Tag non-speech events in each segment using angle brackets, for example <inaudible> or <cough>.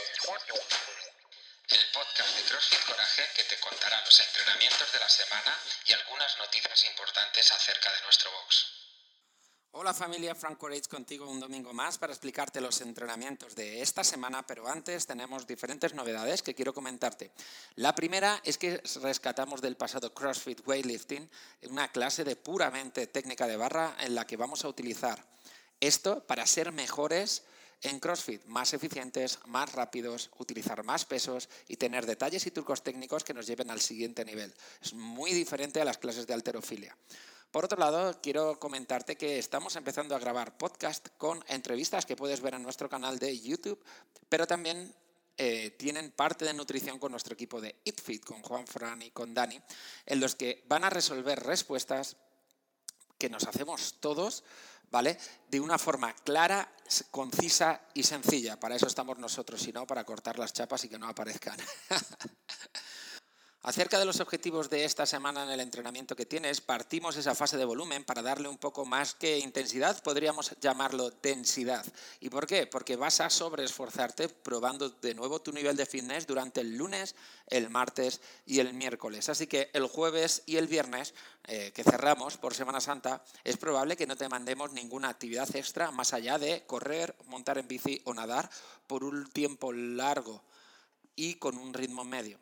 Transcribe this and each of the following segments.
El podcast de CrossFit Coraje que te contará los entrenamientos de la semana y algunas noticias importantes acerca de nuestro box. Hola familia, Frank Courage contigo un domingo más para explicarte los entrenamientos de esta semana, pero antes tenemos diferentes novedades que quiero comentarte. La primera es que rescatamos del pasado CrossFit Weightlifting una clase de puramente técnica de barra en la que vamos a utilizar esto para ser mejores en CrossFit, más eficientes, más rápidos, utilizar más pesos y tener detalles y trucos técnicos que nos lleven al siguiente nivel. Es muy diferente a las clases de alterofilia. Por otro lado, quiero comentarte que estamos empezando a grabar podcast con entrevistas que puedes ver en nuestro canal de YouTube, pero también eh, tienen parte de nutrición con nuestro equipo de EatFit, con Juan Fran y con Dani, en los que van a resolver respuestas que nos hacemos todos ¿vale? De una forma clara, concisa y sencilla. Para eso estamos nosotros, y no para cortar las chapas y que no aparezcan. <laughs> Acerca de los objetivos de esta semana en el entrenamiento que tienes, partimos esa fase de volumen para darle un poco más que intensidad, podríamos llamarlo densidad. ¿Y por qué? Porque vas a sobreesforzarte probando de nuevo tu nivel de fitness durante el lunes, el martes y el miércoles. Así que el jueves y el viernes, eh, que cerramos por Semana Santa, es probable que no te mandemos ninguna actividad extra más allá de correr, montar en bici o nadar por un tiempo largo y con un ritmo medio.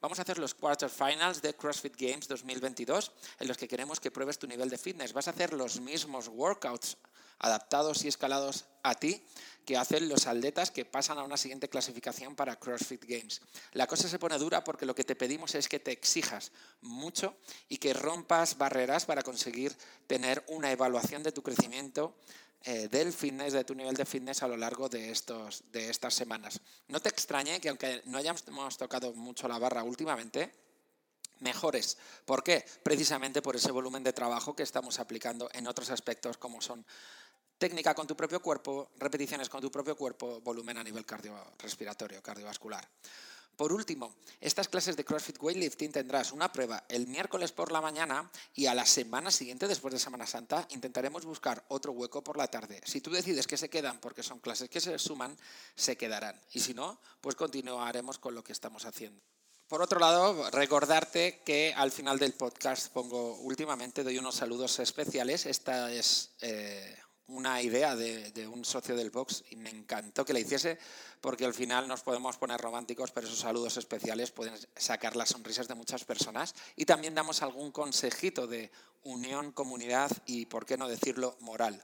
Vamos a hacer los quarterfinals de CrossFit Games 2022 en los que queremos que pruebes tu nivel de fitness. Vas a hacer los mismos workouts adaptados y escalados a ti que hacen los atletas que pasan a una siguiente clasificación para CrossFit Games. La cosa se pone dura porque lo que te pedimos es que te exijas mucho y que rompas barreras para conseguir tener una evaluación de tu crecimiento eh, del fitness, de tu nivel de fitness a lo largo de, estos, de estas semanas. No te extrañe que aunque no hayamos tocado mucho la barra últimamente, mejores. ¿Por qué? Precisamente por ese volumen de trabajo que estamos aplicando en otros aspectos como son técnica con tu propio cuerpo, repeticiones con tu propio cuerpo, volumen a nivel cardiorrespiratorio, cardiovascular. Por último, estas clases de CrossFit Weightlifting tendrás una prueba el miércoles por la mañana y a la semana siguiente, después de Semana Santa, intentaremos buscar otro hueco por la tarde. Si tú decides que se quedan porque son clases que se suman, se quedarán. Y si no, pues continuaremos con lo que estamos haciendo. Por otro lado, recordarte que al final del podcast pongo últimamente, doy unos saludos especiales. Esta es eh, una idea de, un socio del box y me encantó que la hiciese porque al final nos podemos poner románticos, pero esos saludos especiales pueden sacar las sonrisas de muchas personas y también damos algún consejito de unión, comunidad y, por qué no decirlo, moral.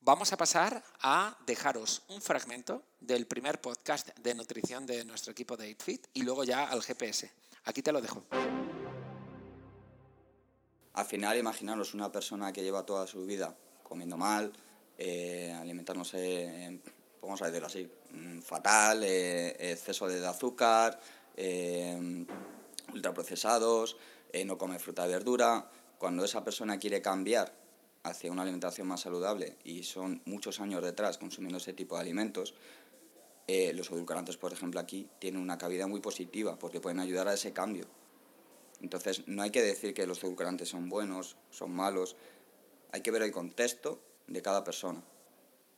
Vamos a pasar a dejaros un fragmento del primer podcast de nutrición de nuestro equipo de 8Fit y luego ya al GPS. Aquí te lo dejo. Al final, imaginaros una persona que lleva toda su vida comiendo mal, eh, alimentarnos, vamos a decirlo así, mm, fatal, eh, exceso de azúcar, eh, ultraprocesados, no come fruta y verdura. Cuando esa persona quiere cambiar hacia una alimentación más saludable y son muchos años detrás consumiendo ese tipo de alimentos, los edulcorantes, por ejemplo, aquí tienen una cabida muy positiva porque pueden ayudar a ese cambio. Entonces, no hay que decir que los edulcorantes son buenos, son malos, hay que ver el contexto de cada persona,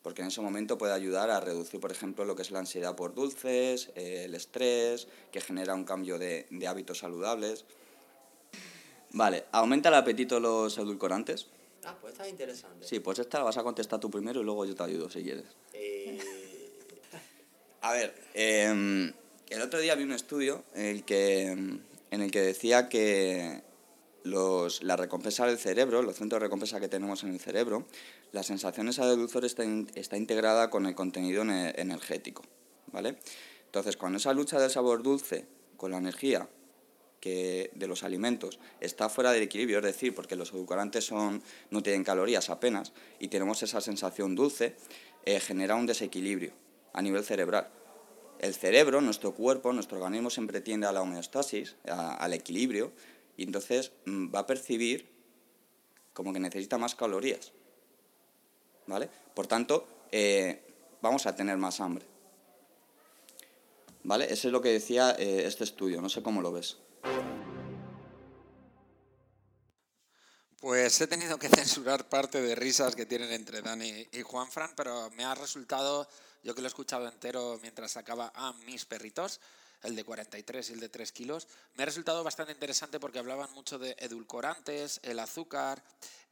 porque en ese momento puede ayudar a reducir, por ejemplo, lo que es la ansiedad por dulces, eh, el estrés, que genera un cambio de, hábitos saludables. Vale, ¿aumenta el apetito los edulcorantes? Ah, pues está interesante. Sí, pues esta la vas a contestar tú primero y luego yo te ayudo si quieres. Eh. <laughs> a ver, em, el otro día vi un estudio en el que, en el que decía que los, la recompensa del cerebro, los centros de recompensa que tenemos en el cerebro, la sensación esa de dulzor está, está integrada con el contenido energético. ¿vale? Entonces, cuando esa lucha del sabor dulce con la energía que de los alimentos está fuera del equilibrio, es decir, porque los edulcorantes son, no tienen calorías apenas y tenemos esa sensación dulce, eh, genera un desequilibrio a nivel cerebral. El cerebro, nuestro cuerpo, nuestro organismo siempre tiende a la homeostasis, al equilibrio, y entonces mm, va a percibir como que necesita más calorías. ¿Vale? Por tanto, eh, vamos a tener más hambre. ¿Vale? Eso es lo que decía eh, este estudio, no sé cómo lo ves. Pues he tenido que <laughs> censurar parte de risas que tienen entre Dani y Juanfran, pero me ha resultado, yo que lo he escuchado entero mientras sacaba a mis perritos, el de 43 y el de 3 kilos, me ha resultado bastante interesante porque hablaban mucho de edulcorantes, el azúcar,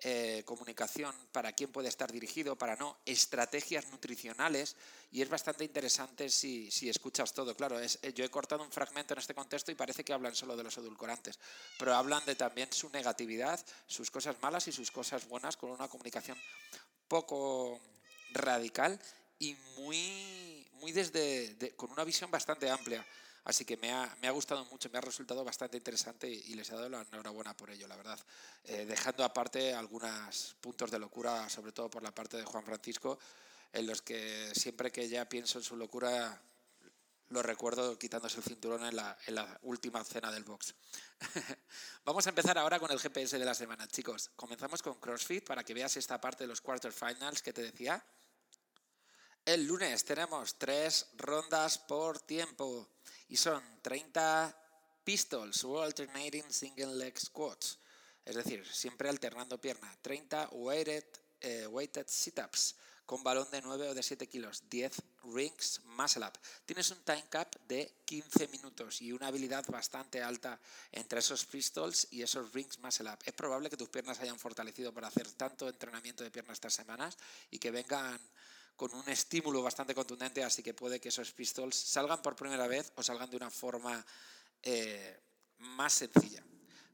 eh, comunicación, para quién puede estar dirigido, para no, estrategias nutricionales, y es bastante interesante si, si escuchas todo. Claro, es, eh, yo he cortado un fragmento en este contexto y parece que hablan solo de los edulcorantes, pero hablan de también su negatividad, sus cosas malas y sus cosas buenas con una comunicación poco radical y muy, muy desde, con una visión bastante amplia. Así que me ha, me ha, gustado mucho, me ha resultado bastante interesante y, les he dado la enhorabuena por ello, la verdad. Eh, dejando aparte algunos puntos de locura, sobre todo por la parte de Juan Francisco, en los que siempre que ya pienso en su locura lo recuerdo quitándose el cinturón en la, en la última cena del box. <laughs> Vamos a empezar ahora con el GPS de la semana, chicos. Comenzamos con CrossFit para que veas esta parte de los quarterfinals que te decía. El lunes tenemos tres rondas por tiempo y son 30 pistols o alternating single leg squats, es decir, siempre alternando pierna, 30 weighted, eh, weighted sit-ups con balón de 9 o de 7 kilos, 10 rings muscle up. Tienes un time cap de 15 minutos y una habilidad bastante alta entre esos pistols y esos rings muscle up. Es probable que tus piernas hayan fortalecido para hacer tanto entrenamiento de piernas estas semanas y que vengan con un estímulo bastante contundente, así que puede que esos pistols salgan por primera vez o salgan de una forma eh, más sencilla.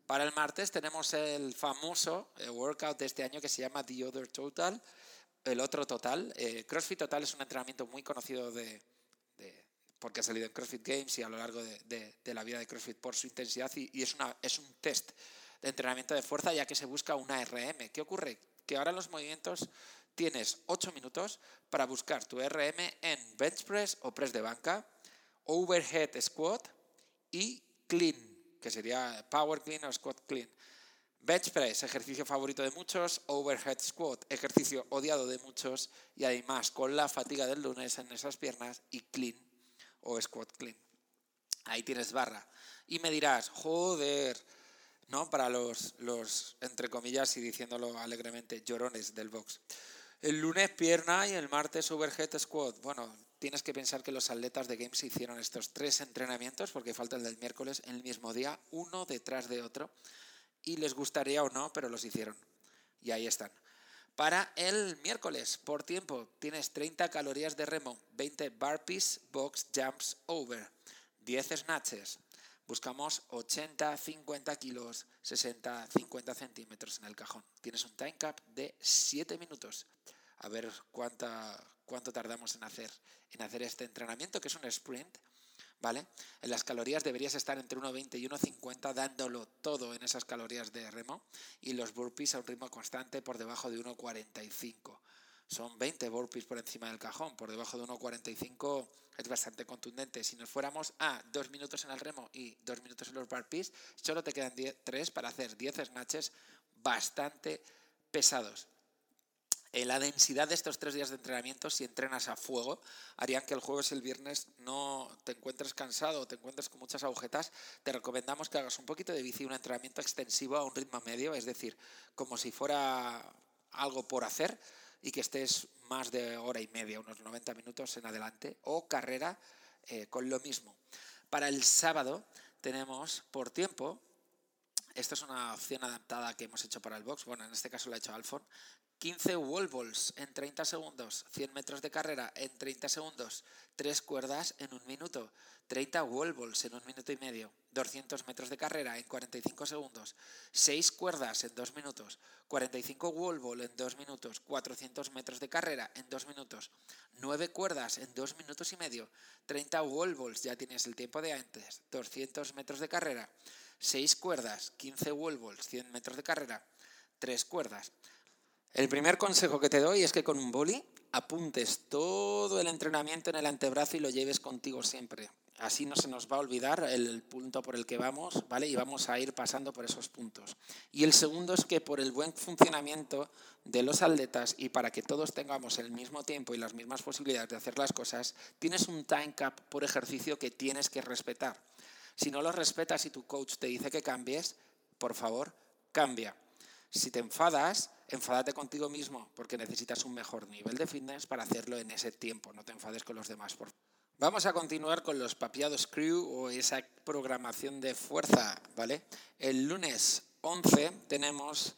Para el martes tenemos el famoso eh, workout de este año que se llama The Other Total, el otro total. Eh, CrossFit Total es un entrenamiento muy conocido de, porque ha salido en CrossFit Games y a lo largo de, la vida de CrossFit por su intensidad y, es, una, es un test de entrenamiento de fuerza ya que se busca una RM. ¿Qué ocurre? Que ahora los movimientos tienes 8 minutos para buscar tu RM en bench press o press de banca, overhead squat y clean, que sería power clean o squat clean. Bench press, ejercicio favorito de muchos, overhead squat, ejercicio odiado de muchos y además con la fatiga del lunes en esas piernas y clean o squat clean. Ahí tienes barra. Y me dirás, joder, ¿no? Para los, los, entre comillas y diciéndolo alegremente, llorones del box. El lunes pierna y el martes overhead squat. Bueno, tienes que pensar que los atletas de Games hicieron estos tres entrenamientos, porque falta el del miércoles, en el mismo día, uno detrás de otro. Y les gustaría o no, pero los hicieron. Y ahí están. Para el miércoles, por tiempo, tienes 30 calorías de remo, 20 burpees, box jumps over, 10 snatches. Buscamos 80, 50 kilos, 60, 50 centímetros en el cajón. Tienes un time cap de 7 minutos a ver cuánta, cuánto tardamos en hacer, en hacer este entrenamiento, que es un sprint. ¿Vale? En las calorías deberías estar entre 1,20 y 1,50 dándolo todo en esas calorías de remo y los burpees a un ritmo constante por debajo de 1,45. Son 20 burpees por encima del cajón, por debajo de 1,45 es bastante contundente. Si nos fuéramos a 2 minutos en el remo y 2 minutos en los burpees, solo te quedan 3 para hacer 10 snatches bastante pesados. Eh, la densidad de estos tres días de entrenamiento, si entrenas a fuego, harían que el jueves y el viernes no te encuentres cansado te encuentres con muchas agujetas. Te recomendamos que hagas un poquito de bici, un entrenamiento extensivo a un ritmo medio, es decir, como si fuera algo por hacer y que estés más de hora y media, unos 90 minutos en adelante, o carrera eh, con lo mismo. Para el sábado tenemos por tiempo, esto es una opción adaptada que hemos hecho para el box, bueno, en este caso lo ha hecho Alfon, 15 wall balls en 30 segundos, 100 metros de carrera en 30 segundos, 3 cuerdas en un minuto, 30 wall balls en un minuto y medio, 200 metros de carrera en 45 segundos, 6 cuerdas en 2 minutos, 45 wall ball en 2 minutos, 400 metros de carrera en 2 minutos, 9 cuerdas en 2 minutos y medio, 30 wall balls, ya tienes el tiempo de antes, 200 metros de carrera, 6 cuerdas, 15 wall balls, 100 metros de carrera, 3 cuerdas. El primer consejo que te doy es que con un boli apuntes todo el entrenamiento en el antebrazo y lo lleves contigo siempre. Así no se nos va a olvidar el punto por el que vamos, ¿vale? Y vamos a ir pasando por esos puntos. Y el segundo es que por el buen funcionamiento de los atletas y para que todos tengamos el mismo tiempo y las mismas posibilidades de hacer las cosas, tienes un time cap por ejercicio que tienes que respetar. Si no lo respetas y tu coach te dice que cambies, por favor, cambia. Si te enfadas, enfádate contigo mismo porque necesitas un mejor nivel de fitness para hacerlo en ese tiempo. No te enfades con los demás. Vamos a continuar con los papiados crew o esa programación de fuerza, ¿vale? El lunes 11 tenemos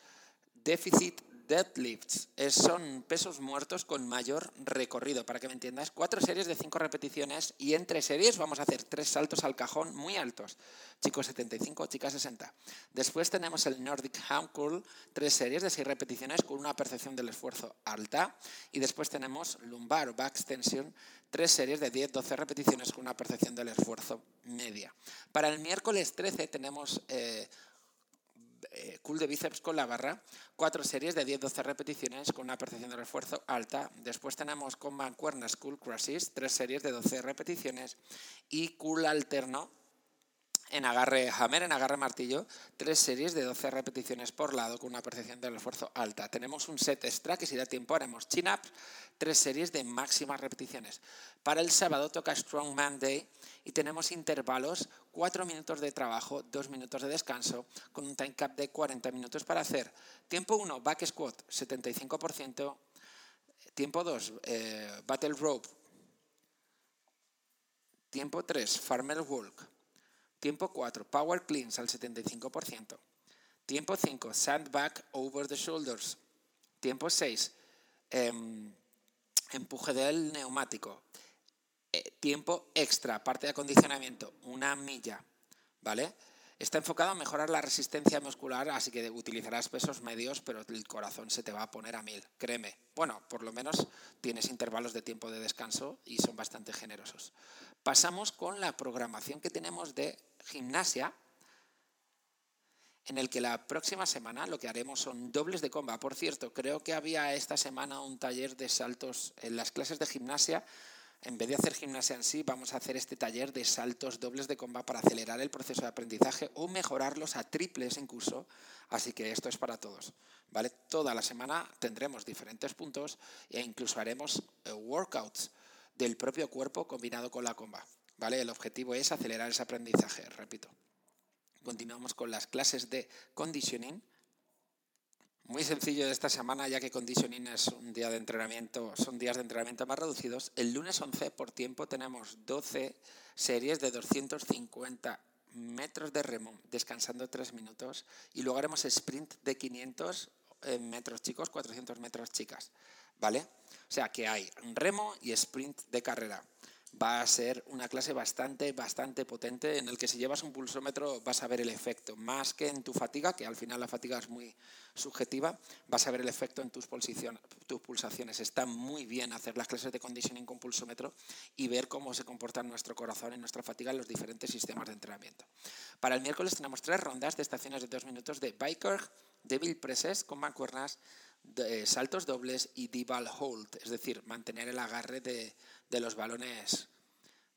déficit deadlifts. son pesos muertos con mayor recorrido, para que me entiendas. Cuatro series de cinco repeticiones y entre series vamos a hacer tres saltos al cajón muy altos. Chicos 75, chicas 60. Después tenemos el Nordic Ham Curl, tres series de seis repeticiones con una percepción del esfuerzo alta. Y después tenemos lumbar o back extension, tres series de 10-12 repeticiones con una percepción del esfuerzo media. Para el miércoles 13 tenemos... Eh, eh, cool de bíceps con la barra, cuatro series de 10-12 repeticiones con una percepción de esfuerzo alta. Después tenemos con mancuernas cool crushes, tres series de 12 repeticiones y cool alterno en agarre hammer, en agarre martillo, tres series de 12 repeticiones por lado con una percepción del esfuerzo alta. Tenemos un set extra que si da tiempo haremos chin-ups, tres series de máximas repeticiones. Para el sábado toca Strong Man Day y tenemos intervalos, cuatro minutos de trabajo, dos minutos de descanso, con un time cap de 40 minutos para hacer. Tiempo 1, back squat, 75%. Tiempo 2, eh, battle rope. Tiempo 3, farmer walk. Tiempo 4, power cleans al 75%. Tiempo 5, sandbag over the shoulders. Tiempo 6, em, empuje del neumático. Eh, tiempo extra, parte de acondicionamiento, una milla. ¿Vale? Está enfocado a mejorar la resistencia muscular, así que utilizarás pesos medios, pero el corazón se te va a poner a mil, créeme. Bueno, por lo menos tienes intervalos de tiempo de descanso y son bastante generosos. Pasamos con la programación que tenemos de gimnasia, en el que la próxima semana lo que haremos son dobles de comba. Por cierto, creo que había esta semana un taller de saltos en las clases de gimnasia. En vez de hacer gimnasia en sí, vamos a hacer este taller de saltos dobles de comba para acelerar el proceso de aprendizaje o mejorarlos a triples en curso. Así que esto es para todos. ¿vale? Toda la semana tendremos diferentes puntos e incluso haremos eh, workouts del propio cuerpo combinado con la comba. ¿Vale? El objetivo es acelerar ese aprendizaje, repito. Continuamos con las clases de conditioning. Muy sencillo esta semana, ya que conditioning es un día de entrenamiento, son días de entrenamiento más reducidos. El lunes 11 por tiempo tenemos 12 series de 250 metros de remo, descansando 3 minutos. Y luego haremos sprint de 500 eh, metros chicos, 400 metros chicas. ¿Vale? O sea que hay remo y sprint de carrera va a ser una clase bastante, bastante potente en el que si llevas un pulsómetro vas a ver el efecto, más que en tu fatiga, que al final la fatiga es muy subjetiva, vas a ver el efecto en tus, tus pulsaciones. Está muy bien hacer las clases de conditioning con pulsómetro y ver cómo se comporta nuestro corazón y nuestra fatiga en los diferentes sistemas de entrenamiento. Para el miércoles tenemos tres rondas de estaciones de dos minutos de biker, devil presses con mancuernas, de saltos dobles y D-ball hold, es decir, mantener el agarre de, los balones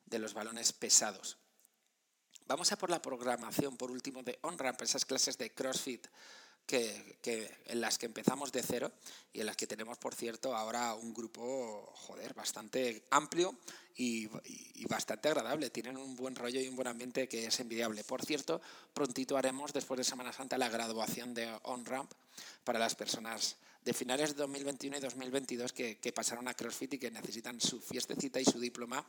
de los balones pesados. Vamos a por la programación, por último, de on-ramp, esas clases de CrossFit que, en las que empezamos de cero y en las que tenemos, por cierto, ahora un grupo, joder, bastante amplio y, bastante agradable. Tienen un buen rollo y un buen ambiente que es envidiable. Por cierto, prontito haremos, después de Semana Santa, la graduación de on-ramp para las personas de finales de 2021 y 2022 que, que, pasaron a CrossFit y que necesitan su fiestecita y su diploma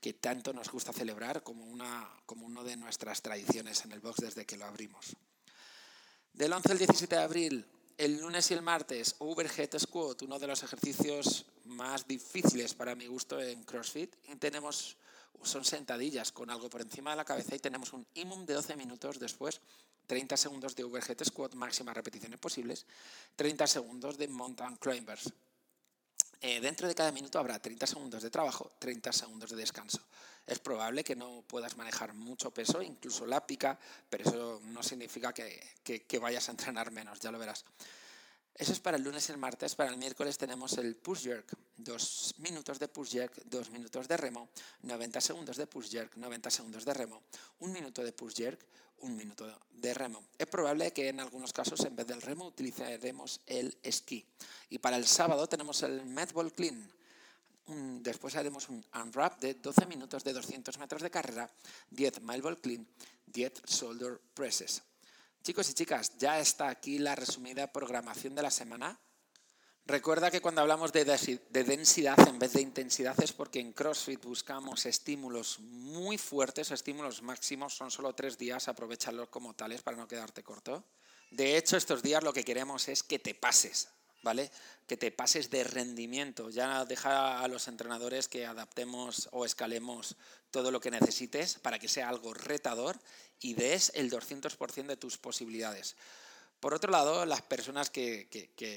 que tanto nos gusta celebrar como, una, como uno de nuestras tradiciones en el box desde que lo abrimos. Del 11 al 17 de abril, el lunes y el martes, Overhead Squat, uno de los ejercicios más difíciles para mi gusto en CrossFit. Tenemos, son sentadillas con algo por encima de la cabeza y tenemos un imum de 12 minutos después, 30 segundos de Overhead Squat, máximas repeticiones posibles, 30 segundos de Mountain Climbers. Eh, dentro de cada minuto habrá 30 segundos de trabajo, 30 segundos de descanso. Es probable que no puedas manejar mucho peso, incluso la pica, pero eso no significa que, que vayas a entrenar menos, ya lo verás. Eso es para el lunes y el martes. Para el miércoles tenemos el push jerk. Dos minutos de push jerk, dos minutos de remo, 90 segundos de push jerk, 90 segundos de remo, un minuto de push jerk, un minuto de remo. Es probable que en algunos casos en vez del remo utilizaremos el esquí. Y para el sábado tenemos el medball clean. después haremos un unwrap de 12 minutos de 200 metros de carrera, 10 mile ball clean, 10 shoulder presses. Chicos y chicas, ya está aquí la resumida programación de la semana. Recuerda que cuando hablamos de, densidad en vez de intensidad es porque en CrossFit buscamos estímulos muy fuertes, estímulos máximos, son solo tres días, aprovecharlos como tales para no quedarte corto. De hecho, estos días lo que queremos es que te pases, ¿vale? Que te pases de rendimiento. Ya deja a los entrenadores que adaptemos o escalemos todo lo que necesites para que sea algo retador y des el 200% de tus posibilidades. Por otro lado, las personas que,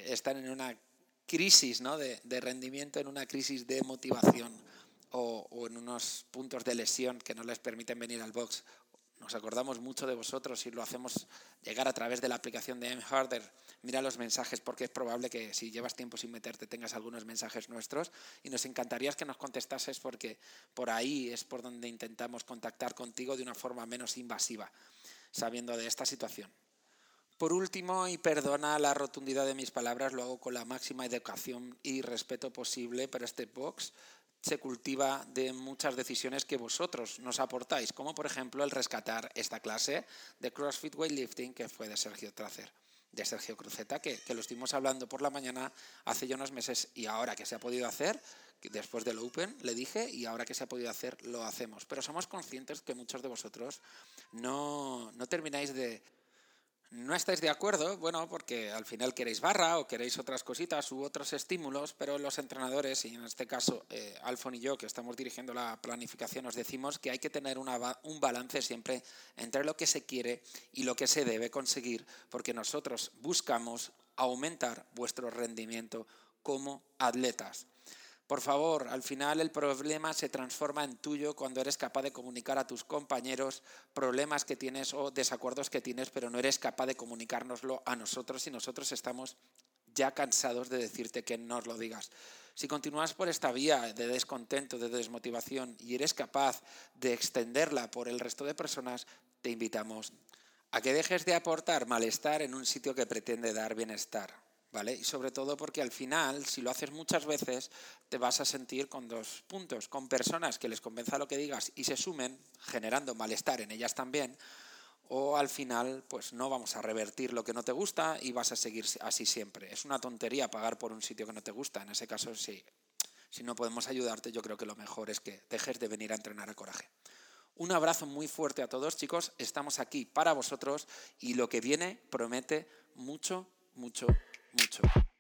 están en una crisis ¿no? de, rendimiento, en una crisis de motivación o, o, en unos puntos de lesión que no les permiten venir al box, nos acordamos mucho de vosotros y lo hacemos llegar a través de la aplicación de M-Harder. Mira los mensajes porque es probable que si llevas tiempo sin meterte tengas algunos mensajes nuestros y nos encantaría que nos contestases porque por ahí es por donde intentamos contactar contigo de una forma menos invasiva, sabiendo de esta situación. Por último, y perdona la rotundidad de mis palabras, lo hago con la máxima educación y respeto posible, pero este box se cultiva de muchas decisiones que vosotros nos aportáis, como por ejemplo el rescatar esta clase de CrossFit Weightlifting que fue de Sergio Tracer, de Sergio Cruceta, que, que, lo estuvimos hablando por la mañana hace ya unos meses y ahora que se ha podido hacer, después del Open le dije y ahora que se ha podido hacer lo hacemos. Pero somos conscientes que muchos de vosotros no, no termináis de no estáis de acuerdo, bueno, porque al final queréis barra o queréis otras cositas u otros estímulos, pero los entrenadores, y en este caso eh, Alfon y yo, que estamos dirigiendo la planificación, os decimos que hay que tener un balance siempre entre lo que se quiere y lo que se debe conseguir, porque nosotros buscamos aumentar vuestro rendimiento como atletas. Por favor, al final el problema se transforma en tuyo cuando eres capaz de comunicar a tus compañeros problemas que tienes o desacuerdos que tienes, pero no eres capaz de comunicárnoslo a nosotros y nosotros estamos ya cansados de decirte que nos lo digas. Si continúas por esta vía de descontento, de desmotivación y eres capaz de extenderla por el resto de personas, te invitamos a que dejes de aportar malestar en un sitio que pretende dar bienestar. Y sobre todo porque al final, si lo haces muchas veces, te vas a sentir con dos puntos, con personas que les convenza lo que digas y se sumen, generando malestar en ellas también, o al final, pues no vamos a revertir lo que no te gusta y vas a seguir así siempre. Es una tontería pagar por un sitio que no te gusta. En ese caso, sí. Si no podemos ayudarte, yo creo que lo mejor es que dejes de venir a entrenar a coraje. Un abrazo muy fuerte a todos, chicos. Estamos aquí para vosotros y lo que viene promete mucho, mucho, Pluto.